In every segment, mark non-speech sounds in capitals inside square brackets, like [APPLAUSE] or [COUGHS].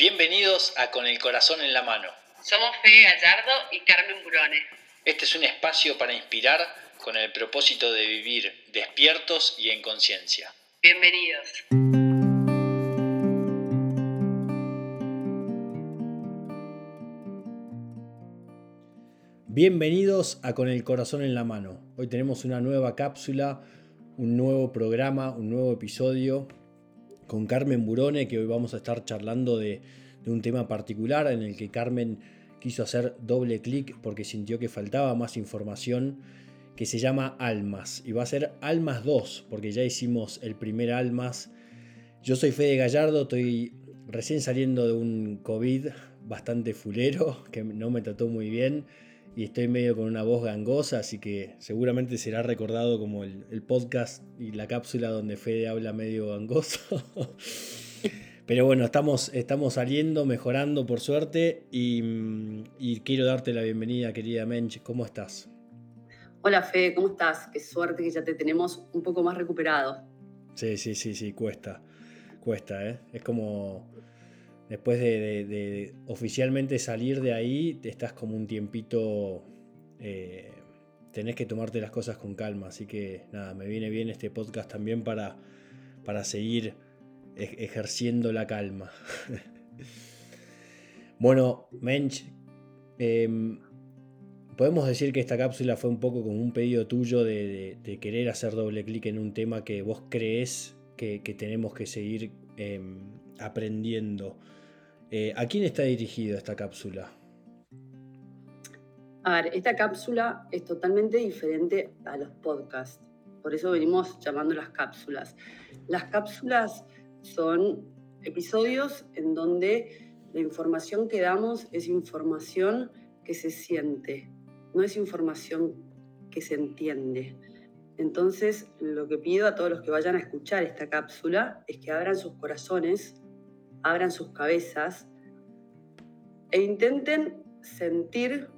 Bienvenidos a Con el Corazón en la Mano. Somos Fede Gallardo y Carmen Burone. Este es un espacio para inspirar con el propósito de vivir despiertos y en conciencia. Bienvenidos. Bienvenidos a Con el Corazón en la Mano. Hoy tenemos una nueva cápsula, un nuevo programa, un nuevo episodio con Carmen Burone, que hoy vamos a estar charlando de, un tema particular en el que Carmen quiso hacer doble clic porque sintió que faltaba más información, que se llama Almas. Y va a ser Almas 2, porque ya hicimos el primer Almas. Yo soy Fede Gallardo, estoy recién saliendo de un COVID bastante fulero, que no me trató muy bien y estoy medio con una voz gangosa, así que seguramente será recordado como el, podcast y la cápsula donde Fede habla medio gangoso. [LAUGHS] Pero bueno, estamos, estamos saliendo, mejorando por suerte y, quiero darte la bienvenida, querida Mench. ¿Cómo estás? Hola Fede, ¿cómo estás? Qué suerte que ya te tenemos un poco más recuperado. Sí, sí, sí, sí, cuesta. Cuesta, ¿eh? Es como después de, oficialmente salir de ahí, estás como un tiempito, eh, tenés que tomarte las cosas con calma, así que nada, me viene bien este podcast también para, para seguir ejerciendo la calma. [LAUGHS] bueno, Mensch, em, podemos decir que esta cápsula fue un poco como un pedido tuyo de, querer hacer doble clic en un tema que vos crees que, tenemos que seguir em, aprendiendo. Eh, ¿A quién está dirigida esta cápsula? A ver, esta cápsula es totalmente diferente a los podcasts. Por eso venimos llamando las cápsulas. Las cápsulas son episodios en donde la información que damos es información que se siente, no es información que se entiende. Entonces, lo que pido a todos los que vayan a escuchar esta cápsula es que abran sus corazones abran sus cabezas e intenten sentir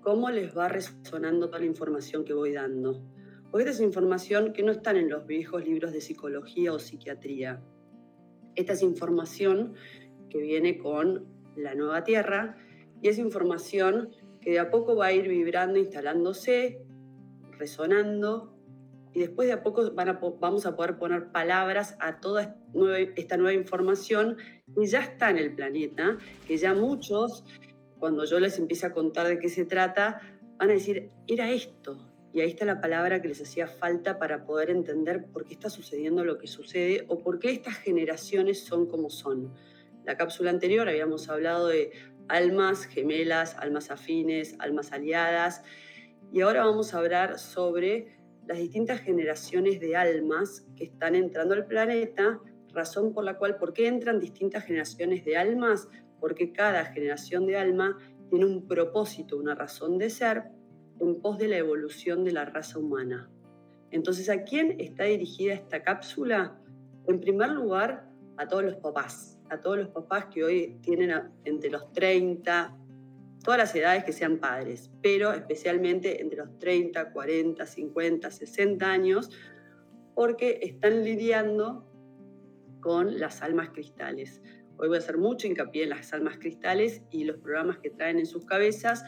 cómo les va resonando toda la información que voy dando. Porque esta es información que no está en los viejos libros de psicología o psiquiatría. Esta es información que viene con la nueva Tierra y es información que de a poco va a ir vibrando, instalándose, resonando y después de a poco vamos a poder poner palabras a toda esta nueva información que ya está en el planeta, que ya muchos, cuando yo les empiece a contar de qué se trata, van a decir, era esto. Y ahí está la palabra que les hacía falta para poder entender por qué está sucediendo lo que sucede o por qué estas generaciones son como son. La cápsula anterior habíamos hablado de almas gemelas, almas afines, almas aliadas, y ahora vamos a hablar sobre las distintas generaciones de almas que están entrando al planeta, razón por la cual, ¿por qué entran distintas generaciones de almas? Porque cada generación de alma tiene un propósito, una razón de ser en pos de la evolución de la raza humana. Entonces, ¿a quién está dirigida esta cápsula? En primer lugar, a todos los papás, a todos los papás que hoy tienen entre los 30, todas las edades que sean padres, pero especialmente entre los 30, 40, 50, 60 años, porque están lidiando con las almas cristales. Hoy voy a hacer mucho hincapié en las almas cristales y los programas que traen en sus cabezas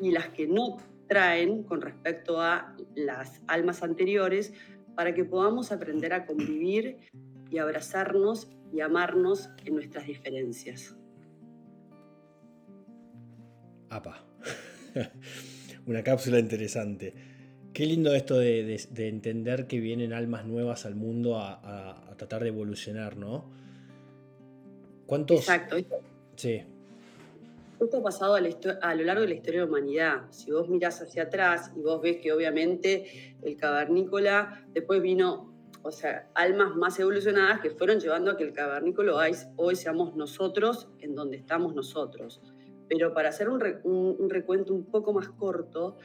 y las que no traen con respecto a las almas anteriores para que podamos aprender a convivir y abrazarnos y amarnos en nuestras diferencias. APA. [LAUGHS] Una cápsula interesante. Qué lindo esto de, entender que vienen almas nuevas al mundo a, tratar de evolucionar, ¿no? ¿Cuántos? Exacto. Sí. Esto ha pasado a, lo largo de la historia de la humanidad. Si vos mirás hacia atrás y vos ves que obviamente el cavernícola, después vino, o sea, almas más evolucionadas que fueron llevando a que el cavernícola hoy seamos nosotros en donde estamos nosotros. Pero para hacer un, recuento un poco más corto,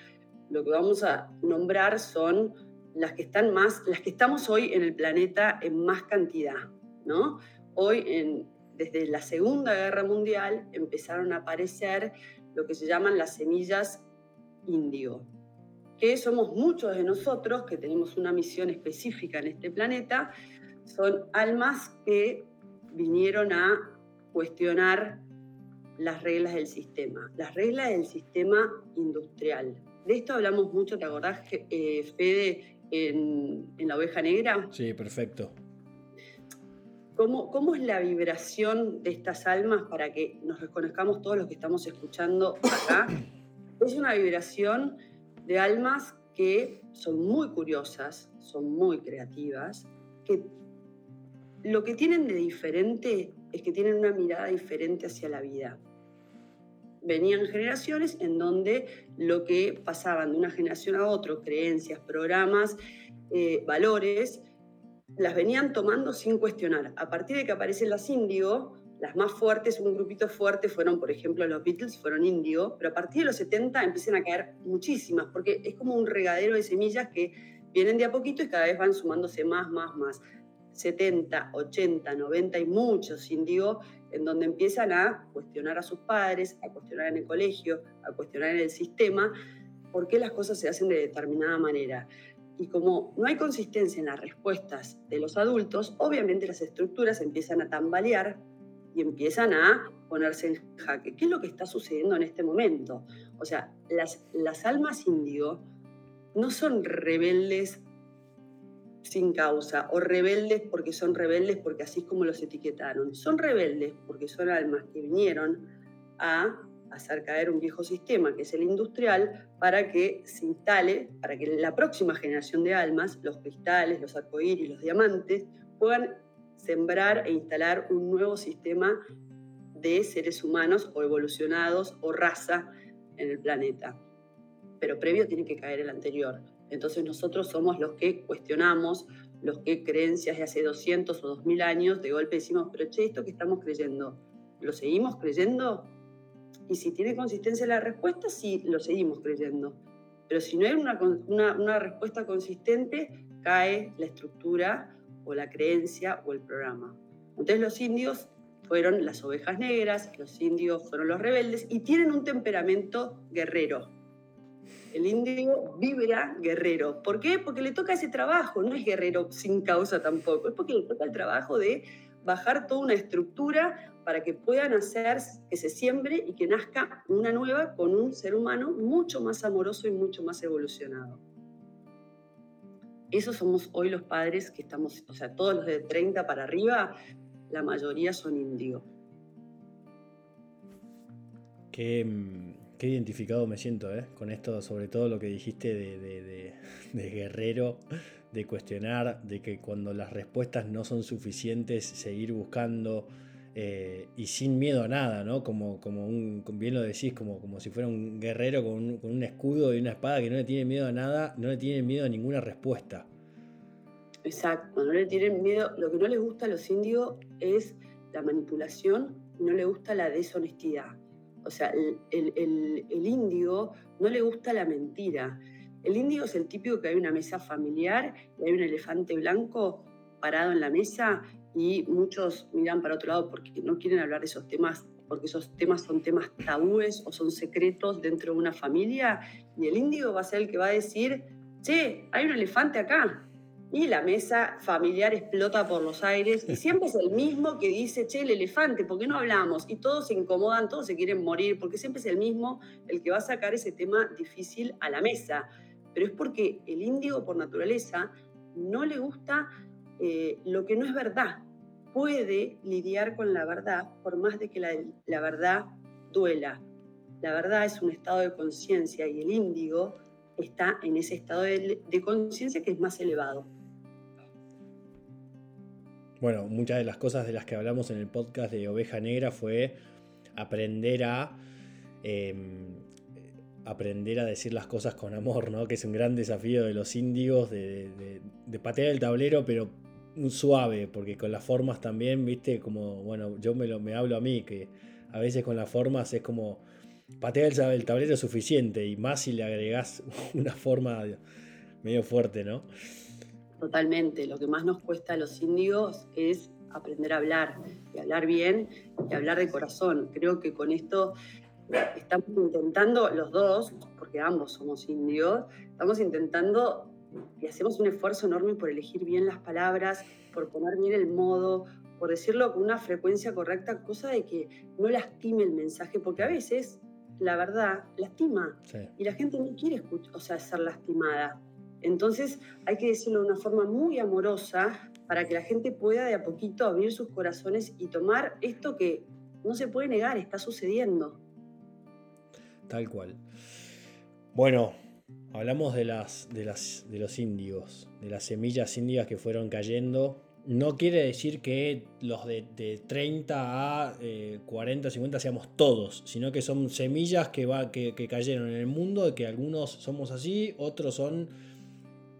lo que vamos a nombrar son las que están más, las que estamos hoy en el planeta en más cantidad, ¿no? Hoy, desde la Segunda Guerra Mundial, empezaron a aparecer lo que se llaman las semillas índigo, que somos muchos de nosotros que tenemos una misión específica en este planeta, son almas que vinieron a cuestionar las reglas del sistema, las reglas del sistema industrial. De esto hablamos mucho, ¿te acordás, eh, Fede, en, en, La Oveja Negra? Sí, perfecto. ¿Cómo, ¿Cómo es la vibración de estas almas para que nos reconozcamos todos los que estamos escuchando acá? [COUGHS] Es una vibración de almas que son muy curiosas, son muy creativas, que lo que tienen de diferente es que tienen una mirada diferente hacia la vida. Venían generaciones en donde lo que pasaban de una generación a otra, creencias, programas, eh, valores, las venían tomando sin cuestionar. A partir de que aparecen las índigo, las más fuertes, un grupito fuerte fueron, por ejemplo, los Beatles, fueron índigo, pero a partir de los 70 empiezan a caer muchísimas, porque es como un regadero de semillas que vienen de a poquito y cada vez van sumándose más, más, más. 70, 80, 90 y muchos índigo, en donde empiezan a cuestionar a sus padres, a cuestionar en el colegio, a cuestionar en el sistema, por qué las cosas se hacen de determinada manera. Y como no hay consistencia en las respuestas de los adultos, obviamente las estructuras empiezan a tambalear y empiezan a ponerse en jaque. ¿Qué es lo que está sucediendo en este momento? O sea, las, las almas índigo no son rebeldes sin causa o rebeldes porque son rebeldes porque así es como los etiquetaron. Son rebeldes porque son almas que vinieron a hacer caer un viejo sistema que es el industrial para que se instale, para que la próxima generación de almas, los cristales, los arcoíris, los diamantes, puedan sembrar e instalar un nuevo sistema de seres humanos o evolucionados o raza en el planeta. Pero previo tiene que caer el anterior. Entonces nosotros somos los que cuestionamos, los que creencias de hace 200 o 2000 años, de golpe decimos, pero che, esto que estamos creyendo, ¿lo seguimos creyendo? Y si tiene consistencia la respuesta, sí, lo seguimos creyendo. Pero si no hay una, una, una respuesta consistente, cae la estructura o la creencia o el programa. Entonces los indios fueron las ovejas negras, los indios fueron los rebeldes y tienen un temperamento guerrero. El indio vibra guerrero. ¿Por qué? Porque le toca ese trabajo, no es guerrero sin causa tampoco, es porque le toca el trabajo de bajar toda una estructura para que puedan hacer que se siembre y que nazca una nueva con un ser humano mucho más amoroso y mucho más evolucionado. Esos somos hoy los padres que estamos, o sea, todos los de 30 para arriba, la mayoría son indio. Qué, mm, qué identificado me siento ¿eh? con esto, sobre todo lo que dijiste de, guerrero, de cuestionar, de que cuando las respuestas no son suficientes, seguir buscando. Eh, y sin miedo a nada, ¿no? Como, como bien lo decís, como, como si fuera un guerrero con un, con un, escudo y una espada que no le tiene miedo a nada, no le tiene miedo a ninguna respuesta. Exacto, no le tienen miedo. Lo que no les gusta a los indios es la manipulación, no le gusta la deshonestidad. O sea, el, el, indio no le gusta la mentira. El indio es el típico que hay una mesa familiar y hay un elefante blanco parado en la mesa y muchos miran para otro lado porque no quieren hablar de esos temas, porque esos temas son temas tabúes o son secretos dentro de una familia, y el indio va a ser el que va a decir, che, hay un elefante acá. Y la mesa familiar explota por los aires y siempre es el mismo que dice, che, el elefante, ¿por qué no hablamos? Y todos se incomodan, todos se quieren morir, porque siempre es el mismo el que va a sacar ese tema difícil a la mesa. Pero es porque el indio, por naturaleza, no le gusta eh, lo que no es verdad, puede lidiar con la verdad por más de que la, la verdad duela. La verdad es un estado de conciencia y el índigo está en ese estado de conciencia que es más elevado. Bueno, muchas de las cosas de las que hablamos en el podcast de Oveja Negra fue aprender a eh, aprender a decir las cosas con amor, ¿no? Que es un gran desafío de los índigos de, patear el tablero, pero suave, porque con las formas también, viste, como, bueno, yo me, lo, me hablo a mí, que a veces con las formas es como, patear el, el tablero es suficiente, y más si le agregás [LAUGHS] una forma medio fuerte, ¿no? Totalmente, lo que más nos cuesta a los indios es aprender a hablar, y hablar bien, y hablar de corazón. Creo que con esto estamos intentando, los dos, porque ambos somos indios, estamos intentando y hacemos un esfuerzo enorme por elegir bien las palabras, por poner bien el modo, por decirlo con una frecuencia correcta, cosa de que no lastime el mensaje, porque a veces la verdad lastima y la gente no quiere escuchar, o sea, ser lastimada. Entonces hay que decirlo de una forma muy amorosa para que la gente pueda de a poquito abrir sus corazones y tomar esto que no se puede negar, está sucediendo. Tal cual. Bueno, hablamos de, las, de, las, de los índigos, de las semillas índigas que fueron cayendo. No quiere decir que los de, 30 a 40, eh, 50 seamos todos, sino que son semillas que, va, que, cayeron en el mundo, que algunos somos así, otros son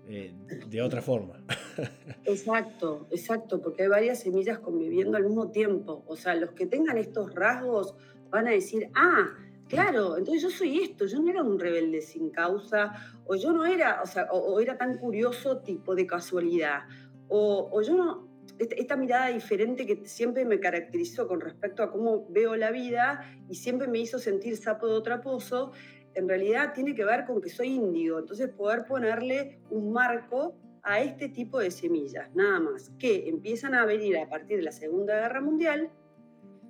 eh, de otra forma. [LAUGHS] Exacto, exacto, porque hay varias semillas conviviendo al mismo tiempo. O sea, los que tengan estos rasgos van a decir, ah, claro, entonces yo soy esto, yo no era un rebelde sin causa, o yo no era, o sea, o, era tan curioso tipo de casualidad, o, o yo no, esta mirada diferente que siempre me caracterizó con respecto a cómo veo la vida y siempre me hizo sentir sapo de otra pozo, en realidad tiene que ver con que soy índigo, entonces poder ponerle un marco a este tipo de semillas, nada más, que empiezan a venir a partir de la Segunda Guerra Mundial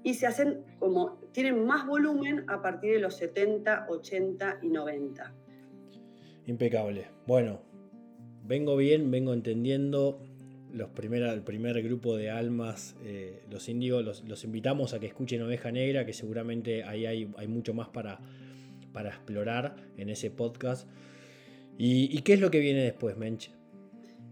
y se hacen como, tienen más volumen a partir de los 70, 80 y 90. Impecable. Bueno, vengo bien, vengo entendiendo. Los el primer grupo de almas, eh, los índigos, los, invitamos a que escuchen Oveja Negra, que seguramente ahí hay, hay mucho más para, para explorar en ese podcast. ¿Y, ¿Y, qué es lo que viene después, Menche?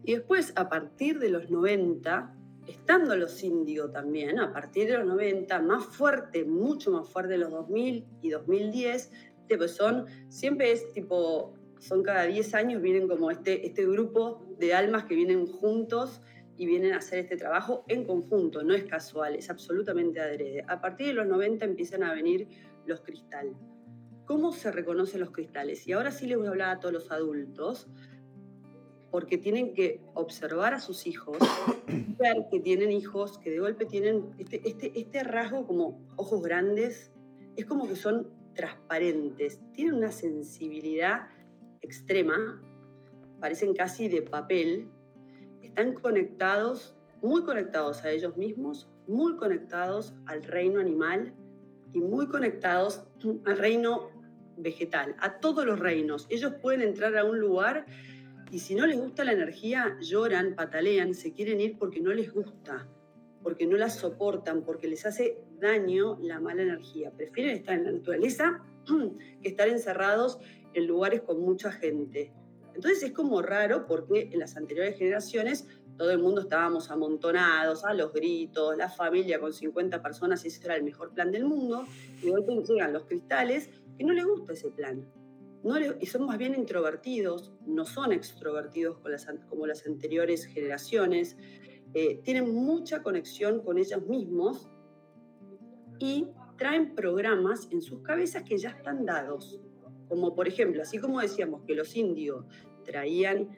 Y después, a partir de los 90, estando los índigos también, a partir de los 90, más fuerte, mucho más fuerte de los 2000 y 2010, pues son, siempre es tipo, son cada 10 años, vienen como este, este grupo de almas que vienen juntos y vienen a hacer este trabajo en conjunto, no es casual, es absolutamente adrede. A partir de los 90 empiezan a venir los cristales. ¿Cómo se reconocen los cristales? Y ahora sí les voy a hablar a todos los adultos porque tienen que observar a sus hijos, [COUGHS] ver que tienen hijos, que de golpe tienen este, este, este rasgo como ojos grandes, es como que son transparentes, tienen una sensibilidad extrema, parecen casi de papel, están conectados, muy conectados a ellos mismos, muy conectados al reino animal y muy conectados al reino vegetal, a todos los reinos. Ellos pueden entrar a un lugar y si no les gusta la energía, lloran, patalean, se quieren ir porque no les gusta, porque no la soportan, porque les hace daño la mala energía. Prefieren estar en la naturaleza [CLEARS THROAT] que estar encerrados en lugares con mucha gente. Entonces es como raro porque en las anteriores generaciones todo el mundo estábamos amontonados, a los gritos, la familia con 50 personas, y ese era el mejor plan del mundo, y de llegan los cristales que no les gusta ese plan. Y son más bien introvertidos, no son extrovertidos como las anteriores generaciones, eh, tienen mucha conexión con ellos mismos y traen programas en sus cabezas que ya están dados. Como por ejemplo, así como decíamos que los indios traían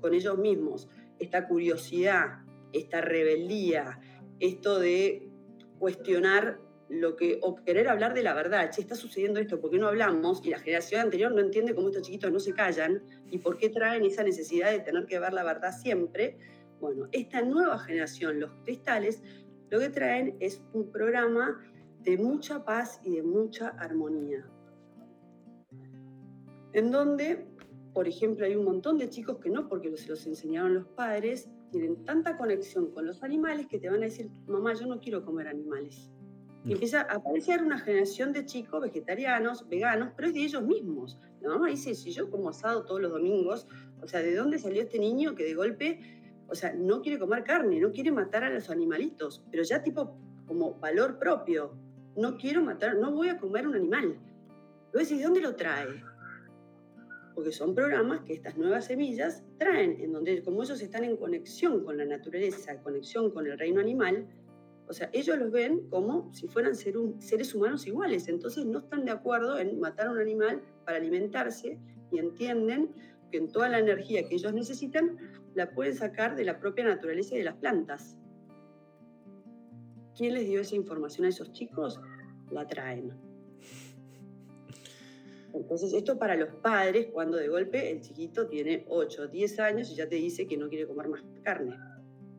con ellos mismos esta curiosidad, esta rebeldía, esto de cuestionar lo que, o querer hablar de la verdad, che, está sucediendo esto, ¿por qué no hablamos? Y la generación anterior no entiende cómo estos chiquitos no se callan y por qué traen esa necesidad de tener que ver la verdad siempre. Bueno, esta nueva generación, los cristales, lo que traen es un programa de mucha paz y de mucha armonía. En donde, por ejemplo, hay un montón de chicos que no porque se los enseñaron los padres, tienen tanta conexión con los animales que te van a decir, mamá, yo no quiero comer animales y empieza a aparecer una generación de chicos vegetarianos, veganos, pero es de ellos mismos. La mamá dice, si yo como asado todos los domingos, o sea, ¿de dónde salió este niño que de golpe, o sea, no quiere comer carne, no quiere matar a los animalitos, pero ya tipo como valor propio, no quiero matar, no voy a comer un animal. Luego ¿de dónde lo trae? Porque son programas que estas nuevas semillas traen, en donde como ellos están en conexión con la naturaleza, conexión con el reino animal, o sea, ellos los ven como si fueran seres humanos iguales, entonces no están de acuerdo en matar a un animal para alimentarse y entienden que en toda la energía que ellos necesitan la pueden sacar de la propia naturaleza y de las plantas. ¿Quién les dio esa información a esos chicos? La traen. Entonces, esto para los padres, cuando de golpe el chiquito tiene 8 o 10 años y ya te dice que no quiere comer más carne.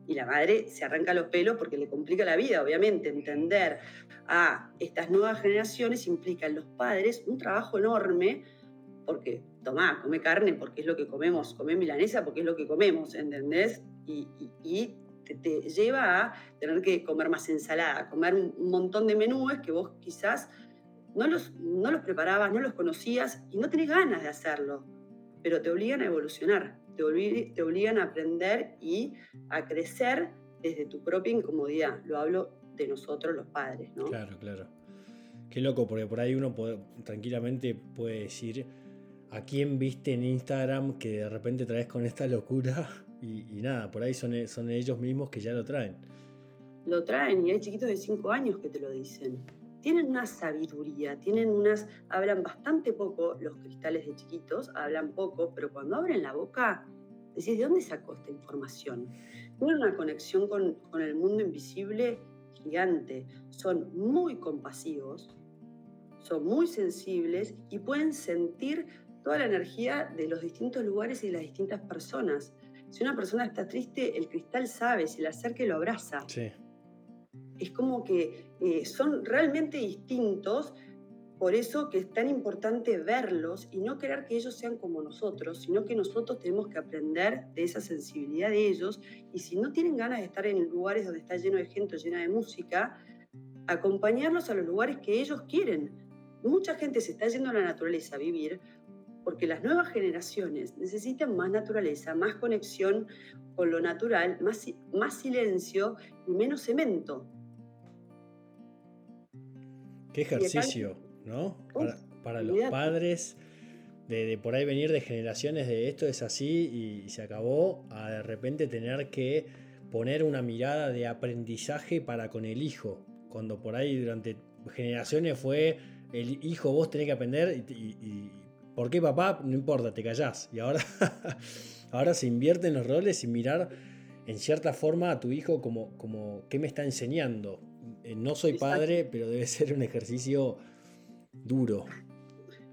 Y la madre se arranca los pelos porque le complica la vida, obviamente. Entender a estas nuevas generaciones implica en los padres un trabajo enorme, porque tomá, come carne porque es lo que comemos, come milanesa porque es lo que comemos, ¿entendés? Y, te, lleva a tener que comer más ensalada, comer un, montón de menúes que vos quizás no los, no los preparabas, no los conocías y no tenés ganas de hacerlo, pero te obligan a evolucionar, te, te obligan a aprender y a crecer desde tu propia incomodidad. Lo hablo de nosotros los padres, ¿no? Claro, claro. Qué loco, porque por ahí uno tranquilamente puede decir, ¿a quién viste en Instagram que de repente traes con esta locura? [LAUGHS] Y, nada, por ahí son, son ellos mismos que ya lo traen. Lo traen y hay chiquitos de 5 años que te lo dicen. Tienen una sabiduría, tienen unas, hablan bastante poco, los cristales de chiquitos hablan poco, pero cuando abren la boca, decís, ¿de dónde sacó esta información? Tienen una conexión con, con el mundo invisible gigante, son muy compasivos, son muy sensibles y pueden sentir toda la energía de los distintos lugares y de las distintas personas. Si una persona está triste, el cristal sabe, si le acerca lo abraza. Sí. Es como que eh, son realmente distintos, por eso que es tan importante verlos y no querer que ellos sean como nosotros, sino que nosotros tenemos que aprender de esa sensibilidad de ellos y si no tienen ganas de estar en lugares donde está lleno de gente llena de música, acompañarlos a los lugares que ellos quieren. Mucha gente se está yendo a la naturaleza a vivir porque las nuevas generaciones necesitan más naturaleza, más conexión con lo natural, más, más silencio y menos cemento. Qué ejercicio, ¿no? Para, los padres, de, por ahí venir de generaciones de esto es así y se acabó, a de repente tener que poner una mirada de aprendizaje para con el hijo, cuando por ahí durante generaciones fue el hijo vos tenés que aprender y ¿Por qué papá? No importa, te callás. Y ahora, [LAUGHS] ahora se invierten los roles y mirar en cierta forma a tu hijo como, como ¿qué me está enseñando? Eh, no soy padre, pero debe ser un ejercicio duro.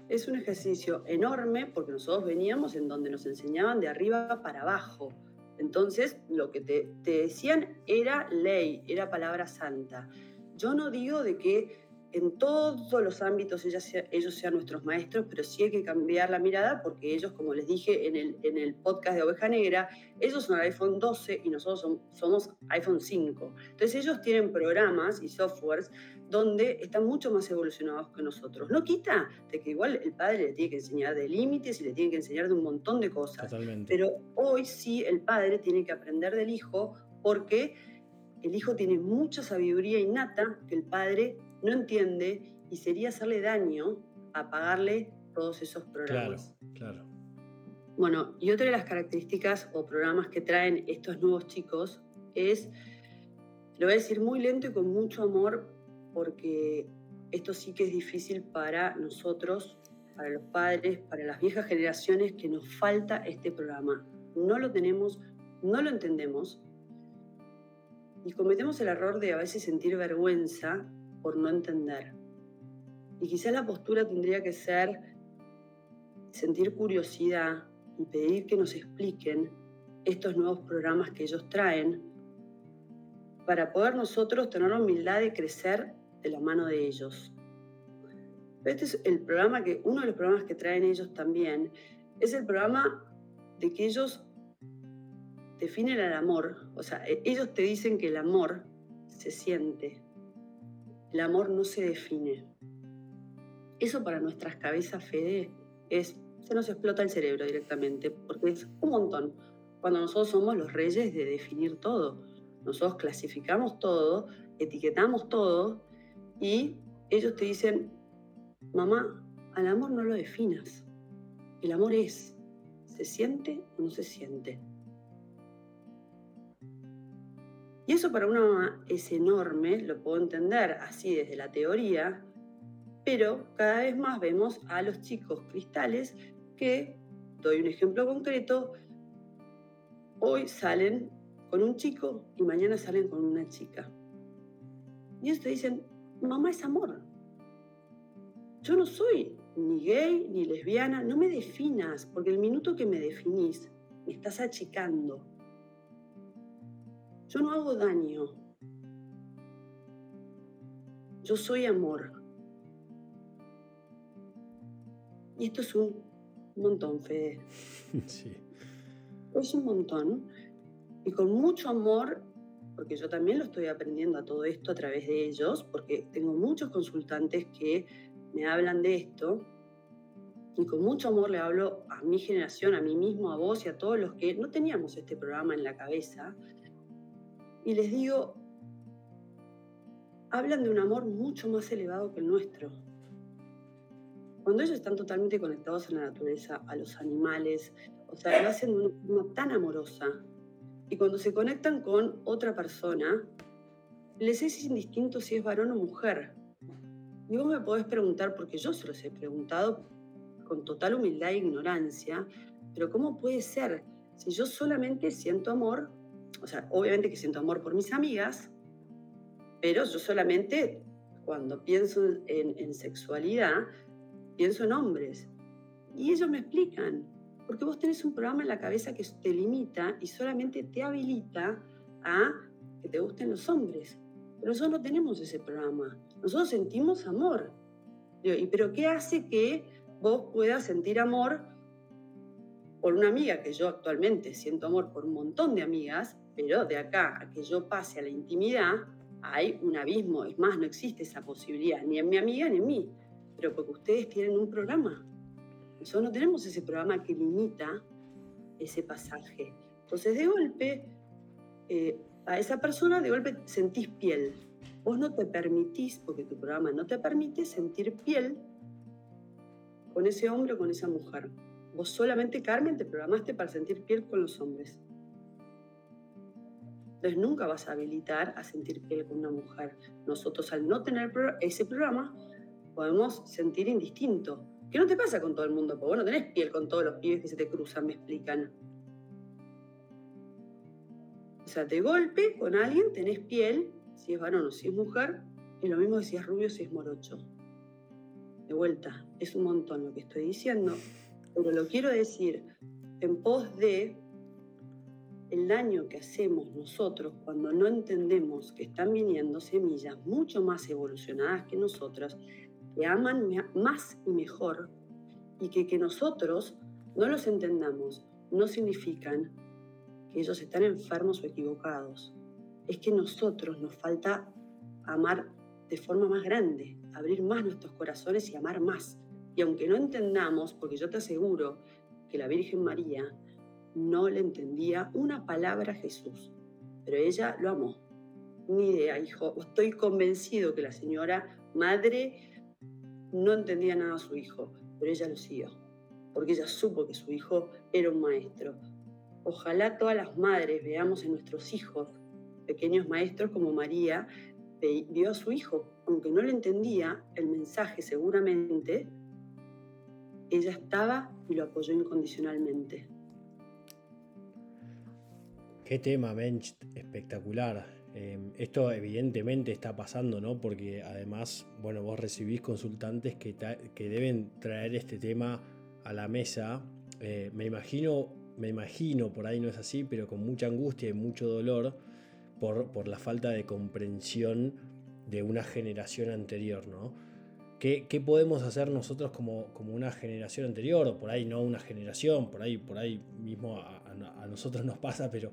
Es un ejercicio enorme porque nosotros veníamos en donde nos enseñaban de arriba para abajo. Entonces, lo que te, te decían era ley, era palabra santa. Yo no digo de que en todos los ámbitos ellos sean nuestros maestros, pero sí hay que cambiar la mirada porque ellos, como les dije en el, en el podcast de Oveja Negra, ellos son iPhone 12 y nosotros somos iPhone 5. Entonces ellos tienen programas y softwares donde están mucho más evolucionados que nosotros. No quita de que igual el padre le tiene que enseñar de límites y le tiene que enseñar de un montón de cosas. Pero hoy sí el padre tiene que aprender del hijo porque el hijo tiene mucha sabiduría innata que el padre no entiende y sería hacerle daño a pagarle todos esos programas. Claro, claro. Bueno, y otra de las características o programas que traen estos nuevos chicos es, lo voy a decir muy lento y con mucho amor, porque esto sí que es difícil para nosotros, para los padres, para las viejas generaciones, que nos falta este programa. No lo tenemos, no lo entendemos, y cometemos el error de a veces sentir vergüenza por no entender. Y quizás la postura tendría que ser sentir curiosidad y pedir que nos expliquen estos nuevos programas que ellos traen para poder nosotros tener la humildad de crecer de la mano de ellos. Este es el programa que, uno de los programas que traen ellos también, es el programa de que ellos definen el amor. O sea, e, ellos te dicen que el amor se siente, el amor no se define. Eso para nuestras cabezas, Fede, es, se nos explota el cerebro directamente, porque es un montón. Cuando nosotros somos los reyes de definir todo, nosotros clasificamos todo, etiquetamos todo y ellos te dicen, mamá, al amor no lo definas. El amor es, ¿se siente o no se siente? Y eso para una mamá es enorme, lo puedo entender así desde la teoría, pero cada vez más vemos a los chicos cristales que, doy un ejemplo concreto, hoy salen con un chico y mañana salen con una chica. Y ellos te dicen, mamá es amor. Yo no soy ni gay ni lesbiana, no me definas, porque el minuto que me definís, me estás achicando Yo no hago daño. Yo soy amor. Y esto es un montón, Fede. [LAUGHS] Sí. Es un montón. Y con mucho amor, porque yo también lo estoy aprendiendo a todo esto a través de ellos, porque tengo muchos consultantes que me hablan de esto. Y con mucho amor le hablo a mi generación, a mí mismo, a vos y a todos los que no teníamos este programa en la cabeza. Y les digo, hablan de un amor mucho más elevado que el nuestro. Cuando ellos están totalmente conectados a la naturaleza, a los animales, o sea, lo hacen de una forma tan amorosa. Y cuando se conectan con otra persona, les es indistinto si es varón o mujer. Y vos me podés preguntar, porque yo se los he preguntado con total humildad e ignorancia, pero ¿cómo puede ser si yo solamente siento amor? O sea, obviamente que siento amor por mis amigas, pero yo solamente cuando pienso en, sexualidad, pienso en hombres. Y ellos me explican, porque vos tenés un programa en la cabeza que te limita y solamente te habilita a que te gusten los hombres. Pero nosotros no tenemos ese programa. Nosotros sentimos amor. ¿Y pero qué hace que vos puedas sentir amor por una amiga que yo actualmente siento amor por un montón de amigas, pero de acá a que yo pase a la intimidad hay un abismo. Es más, no existe esa posibilidad, ni en mi amiga ni en mí. Pero porque ustedes tienen un programa. Nosotros no tenemos ese programa que limita ese pasaje. Entonces, de golpe, eh, a esa persona, de golpe sentís piel. Vos no te permitís, porque tu programa no te permite sentir piel con ese hombre o con esa mujer. Vos solamente, Carmen, te programaste para sentir piel con los hombres. Entonces nunca vas a habilitar a sentir piel con una mujer. Nosotros al no tener ese programa podemos sentir indistinto. ¿Qué no te pasa con todo el mundo? Porque vos no tenés piel con todos los pibes que se te cruzan, me explican. O sea, de golpe con alguien tenés piel, si es varón o si es mujer, y lo mismo si es rubio o si es morocho. De vuelta, es un montón lo que estoy diciendo, pero lo quiero decir en pos de el daño que hacemos nosotros cuando no entendemos que están viniendo semillas mucho más evolucionadas que nosotros que aman más y mejor y que que nosotros no los entendamos no significan que ellos están enfermos o equivocados. Es que nosotros nos falta amar de forma más grande, abrir más nuestros corazones y amar más. Y aunque no entendamos, porque yo te aseguro que la Virgen María no le entendía una palabra a Jesús, pero ella lo amó. Ni idea, hijo. Estoy convencido que la señora madre no entendía nada a su hijo, pero ella lo siguió, porque ella supo que su hijo era un maestro. Ojalá todas las madres veamos en nuestros hijos pequeños maestros como María vio a su hijo, aunque no le entendía el mensaje seguramente, ella estaba y lo apoyó incondicionalmente. Qué tema, Bench, espectacular. Em, esto evidentemente está pasando, ¿no? Porque además, bueno, vos recibís consultantes que, que deben traer este tema a la mesa. Eh, me imagino, me imagino, por ahí no es así, pero con mucha angustia y mucho dolor por, por la falta de comprensión de una generación anterior, ¿no? ¿Qué, ¿Qué, podemos hacer nosotros como, como, una generación anterior? O por ahí no una generación, por ahí, por ahí mismo a, nosotros nos pasa, pero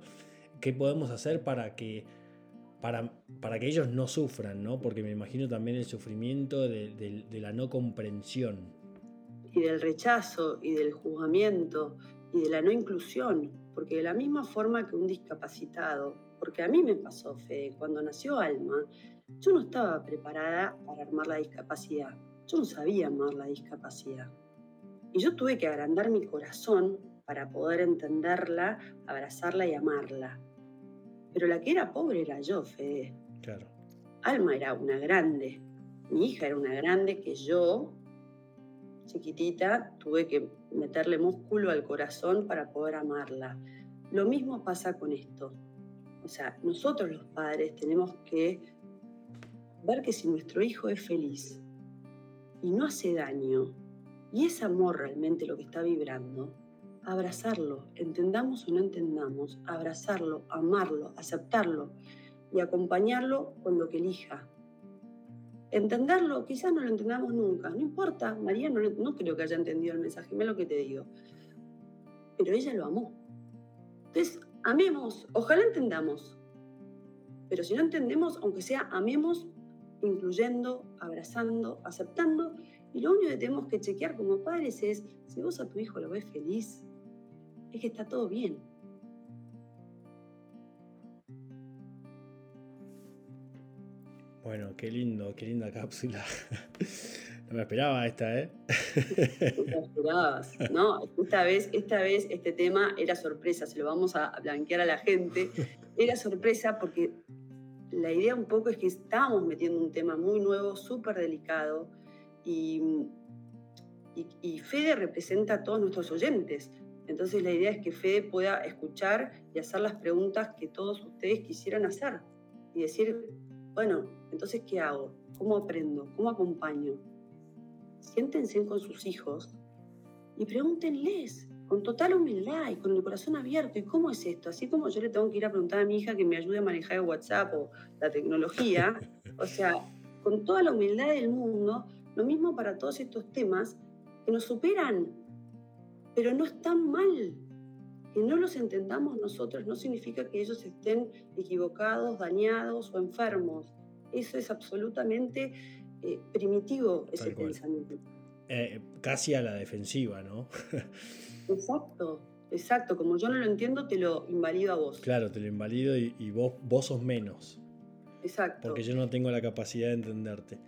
¿qué podemos hacer para que para, para, que ellos no sufran, ¿no? Porque me imagino también el sufrimiento de, la no comprensión. Y del rechazo y del juzgamiento y de la no inclusión, porque de la misma forma que un discapacitado, porque a mí me pasó, Fede, cuando nació Alma, yo no estaba preparada para armar la discapacidad, yo no sabía amar la discapacidad. Y yo tuve que agrandar mi corazón para poder entenderla, abrazarla y amarla. Pero la que era pobre era yo, Fede. Claro. Alma era una grande. Mi hija era una grande que yo, chiquitita, tuve que meterle músculo al corazón para poder amarla. Lo mismo pasa con esto. O sea, nosotros los padres tenemos que ver que si nuestro hijo es feliz y no hace daño, y es amor realmente lo que está vibrando, abrazarlo, entendamos o no entendamos, abrazarlo, amarlo, aceptarlo y acompañarlo con lo que elija. Entenderlo, quizás no lo entendamos nunca, no importa, María no, no creo que haya entendido el mensaje, mira lo que te digo, pero ella lo amó. Entonces, amemos, ojalá entendamos, pero si no entendemos, aunque sea amemos, incluyendo, abrazando, aceptando, y lo único que tenemos que chequear como padres es, si vos a tu hijo lo ves feliz, es que está todo bien. Bueno, qué lindo, qué linda cápsula. [LAUGHS] No me esperaba esta, ¿eh? No te esperabas, ¿no? Esta vez, esta vez este tema era sorpresa, se lo vamos a blanquear a la gente. Era sorpresa porque la idea un poco es que estamos metiendo un tema muy nuevo, súper delicado, y, Fede representa a todos nuestros oyentes. Entonces la idea es que Fede pueda escuchar y hacer las preguntas que todos ustedes quisieran hacer y decir, bueno, entonces ¿qué hago? ¿Cómo aprendo? ¿Cómo acompaño? Siéntense con sus hijos y pregúntenles con total humildad y con el corazón abierto. ¿Y cómo es esto? Así como yo le tengo que ir a preguntar a mi hija que me ayude a manejar el WhatsApp o la tecnología, o sea, con toda la humildad del mundo, lo mismo para todos estos temas que nos superan, pero no están mal. Que no los entendamos nosotros no significa que ellos estén equivocados, dañados o enfermos. Eso es absolutamente eh, primitivo, ese pensamiento. Eh, casi a la defensiva, ¿no? exacto, exacto. Como yo no lo entiendo, te lo invalido a vos. Claro, te lo invalido y, y vos, vos sos menos. Exacto. Porque yo no tengo la capacidad de entenderte.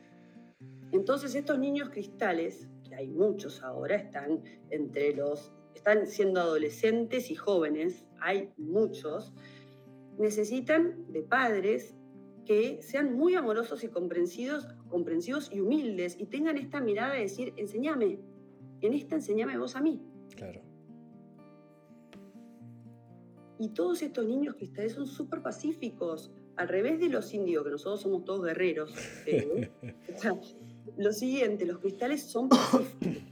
Entonces estos niños cristales, que hay muchos ahora, están entre los, están siendo adolescentes y jóvenes, hay muchos, necesitan de padres que sean muy amorosos y comprensivos, comprensivos y humildes y tengan esta mirada de decir, enséñame, en esta enséñame vos a mí. Claro. Y todos estos niños cristales son súper pacíficos, al revés de los indios, que nosotros somos todos guerreros. ¿eh? [LAUGHS] o sea, lo siguiente, los cristales son pacíficos.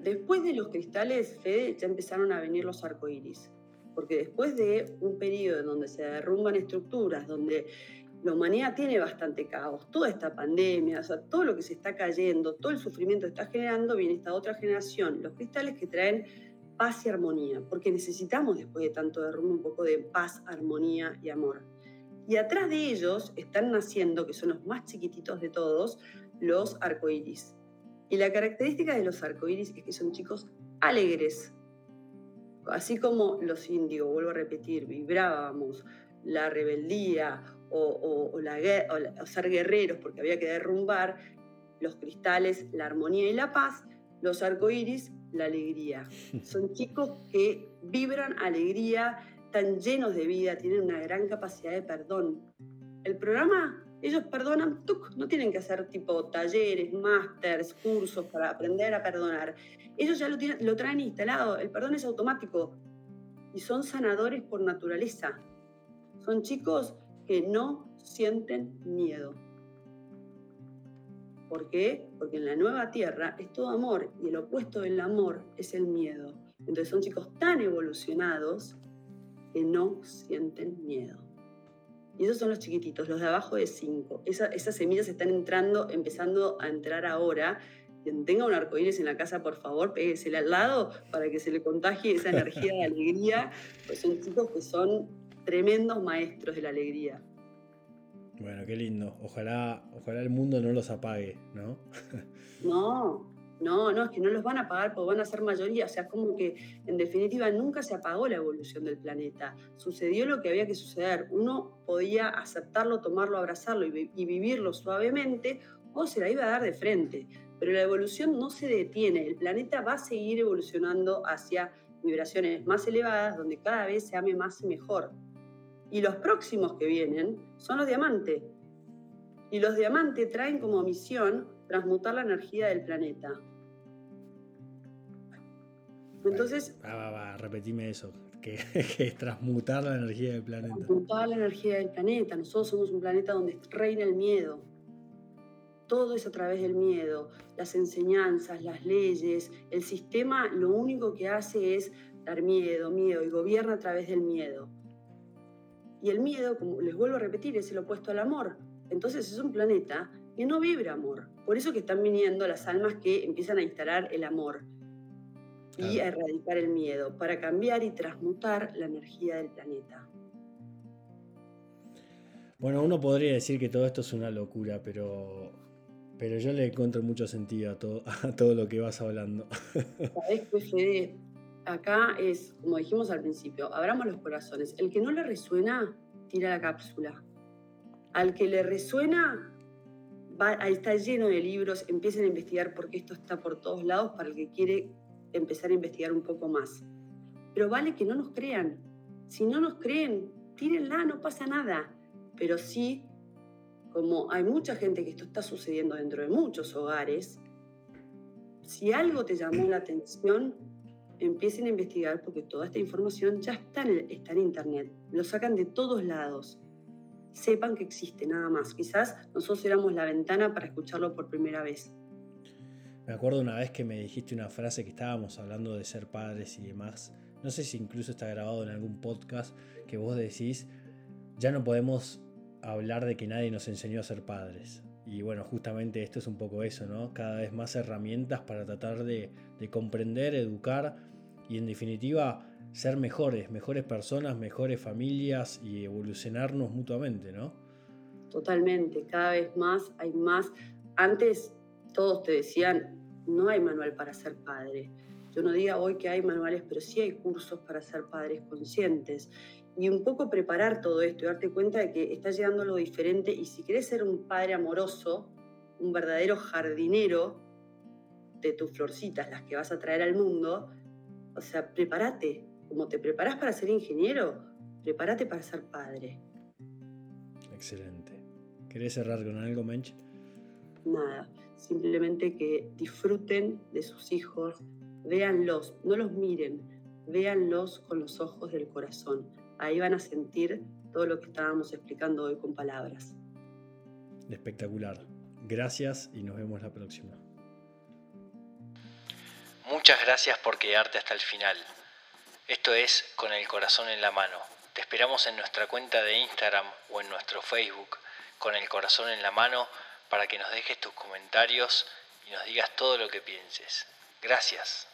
Después de los cristales, Fede, ya empezaron a venir los arcoíris. Porque después de un periodo en donde se derrumban estructuras, donde la humanidad tiene bastante caos, toda esta pandemia, o sea, todo lo que se está cayendo, todo el sufrimiento que está generando, viene esta otra generación, los cristales que traen paz y armonía, porque necesitamos después de tanto derrumbe un poco de paz, armonía y amor. Y atrás de ellos están naciendo, que son los más chiquititos de todos, los arcoíris. Y la característica de los arcoíris es que son chicos alegres. Así como los indios, vuelvo a repetir, vibrábamos la rebeldía o, o, o, la, o ser guerreros porque había que derrumbar, los cristales, la armonía y la paz, los arcoíris, la alegría. [LAUGHS] Son chicos que vibran alegría, están llenos de vida, tienen una gran capacidad de perdón. El programa, ellos perdonan, no tienen que hacer tipo talleres, másters, cursos para aprender a perdonar. Ellos ya lo, tienen, lo traen instalado, el perdón es automático y son sanadores por naturaleza. Son chicos que no sienten miedo. ¿Por qué? Porque en la nueva tierra es todo amor y el opuesto del amor es el miedo. Entonces son chicos tan evolucionados que no sienten miedo. Y esos son los chiquititos, los de abajo de 5. Esa, esas semillas están entrando, empezando a entrar ahora. Quien tenga un arcoíris en la casa, por favor, péguesele al lado para que se le contagie esa energía de alegría. Pues son chicos que son tremendos maestros de la alegría. Bueno, qué lindo. Ojalá, ojalá el mundo no los apague, ¿no? no, no, no, es que no los van a apagar porque van a ser mayoría. O sea, como que en definitiva nunca se apagó la evolución del planeta. Sucedió lo que había que suceder. Uno podía aceptarlo, tomarlo, abrazarlo y, y vivirlo suavemente o se la iba a dar de frente. Pero la evolución no se detiene. El planeta va a seguir evolucionando hacia vibraciones más elevadas donde cada vez se ame más y mejor. Y los próximos que vienen son los diamantes. Y los diamantes traen como misión transmutar la energía del planeta. Entonces. Va, va, va, repetime eso. Que, [LAUGHS] que, es transmutar la energía del planeta. Transmutar la energía del planeta. Nosotros somos un planeta donde reina el miedo. todo es a través del miedo. Las enseñanzas, las leyes, el sistema lo único que hace es dar miedo, miedo y gobierna a través del miedo. Y el miedo, como les vuelvo a repetir, es el opuesto al amor. Entonces es un planeta que no vibra amor. Por eso que están viniendo las almas que empiezan a instalar el amor y a erradicar el miedo, para cambiar y transmutar la energía del planeta. Bueno, uno podría decir que todo esto es una locura, pero, pero yo le encuentro mucho sentido a todo, [LAUGHS] a todo lo que vas hablando. [LAUGHS] Sabes que Fede, acá es, como dijimos al principio, abramos los corazones. El que no le resuena, tira la cápsula. Al que le resuena, va, está lleno de libros, empiecen a investigar porque esto está por todos lados para el que quiere empezar a investigar un poco más. Pero vale que no nos crean. Si no nos creen, tírenla, no pasa nada pero sí, como hay mucha gente que esto está sucediendo dentro de muchos hogares, si algo te llamó la atención, empiecen a investigar porque toda esta información ya está en, está en Internet, lo sacan de todos lados. Sepan que existe nada más. Quizás nosotros éramos la ventana para escucharlo por primera vez. Me acuerdo una vez que me dijiste una frase que estábamos hablando de ser padres y demás. No sé si incluso está grabado en algún podcast que vos decís, ya no podemos hablar de que nadie nos enseñó a ser padres. Y bueno, justamente esto es un poco eso, ¿no? Cada vez más herramientas para tratar de, comprender, educar y en definitiva ser mejores, mejores personas, mejores familias y evolucionarnos mutuamente, ¿no? Totalmente, cada vez más hay más. Antes todos te decían, no hay manual para ser padre. Yo no diga hoy que hay manuales, pero sí hay cursos para ser padres conscientes y un poco preparar todo esto y darte cuenta de que está llegando algo diferente y si querés ser un padre amoroso, un verdadero jardinero de tus florcitas, las que vas a traer al mundo, o sea, prepárate, como te preparas para ser ingeniero, prepárate para ser padre. Excelente. ¿Querés cerrar con algo, Mench? Nada, simplemente que disfruten de sus hijos, véanlos, no los miren, véanlos con los ojos del corazón ahí van a sentir todo lo que estábamos explicando hoy con palabras. Espectacular. Gracias y nos vemos la próxima. Muchas gracias por quedarte hasta el final. Esto es Con el Corazón en la Mano. Te esperamos en nuestra cuenta de Instagram o en nuestro Facebook Con el Corazón en la Mano para que nos dejes tus comentarios y nos digas todo lo que pienses. Gracias.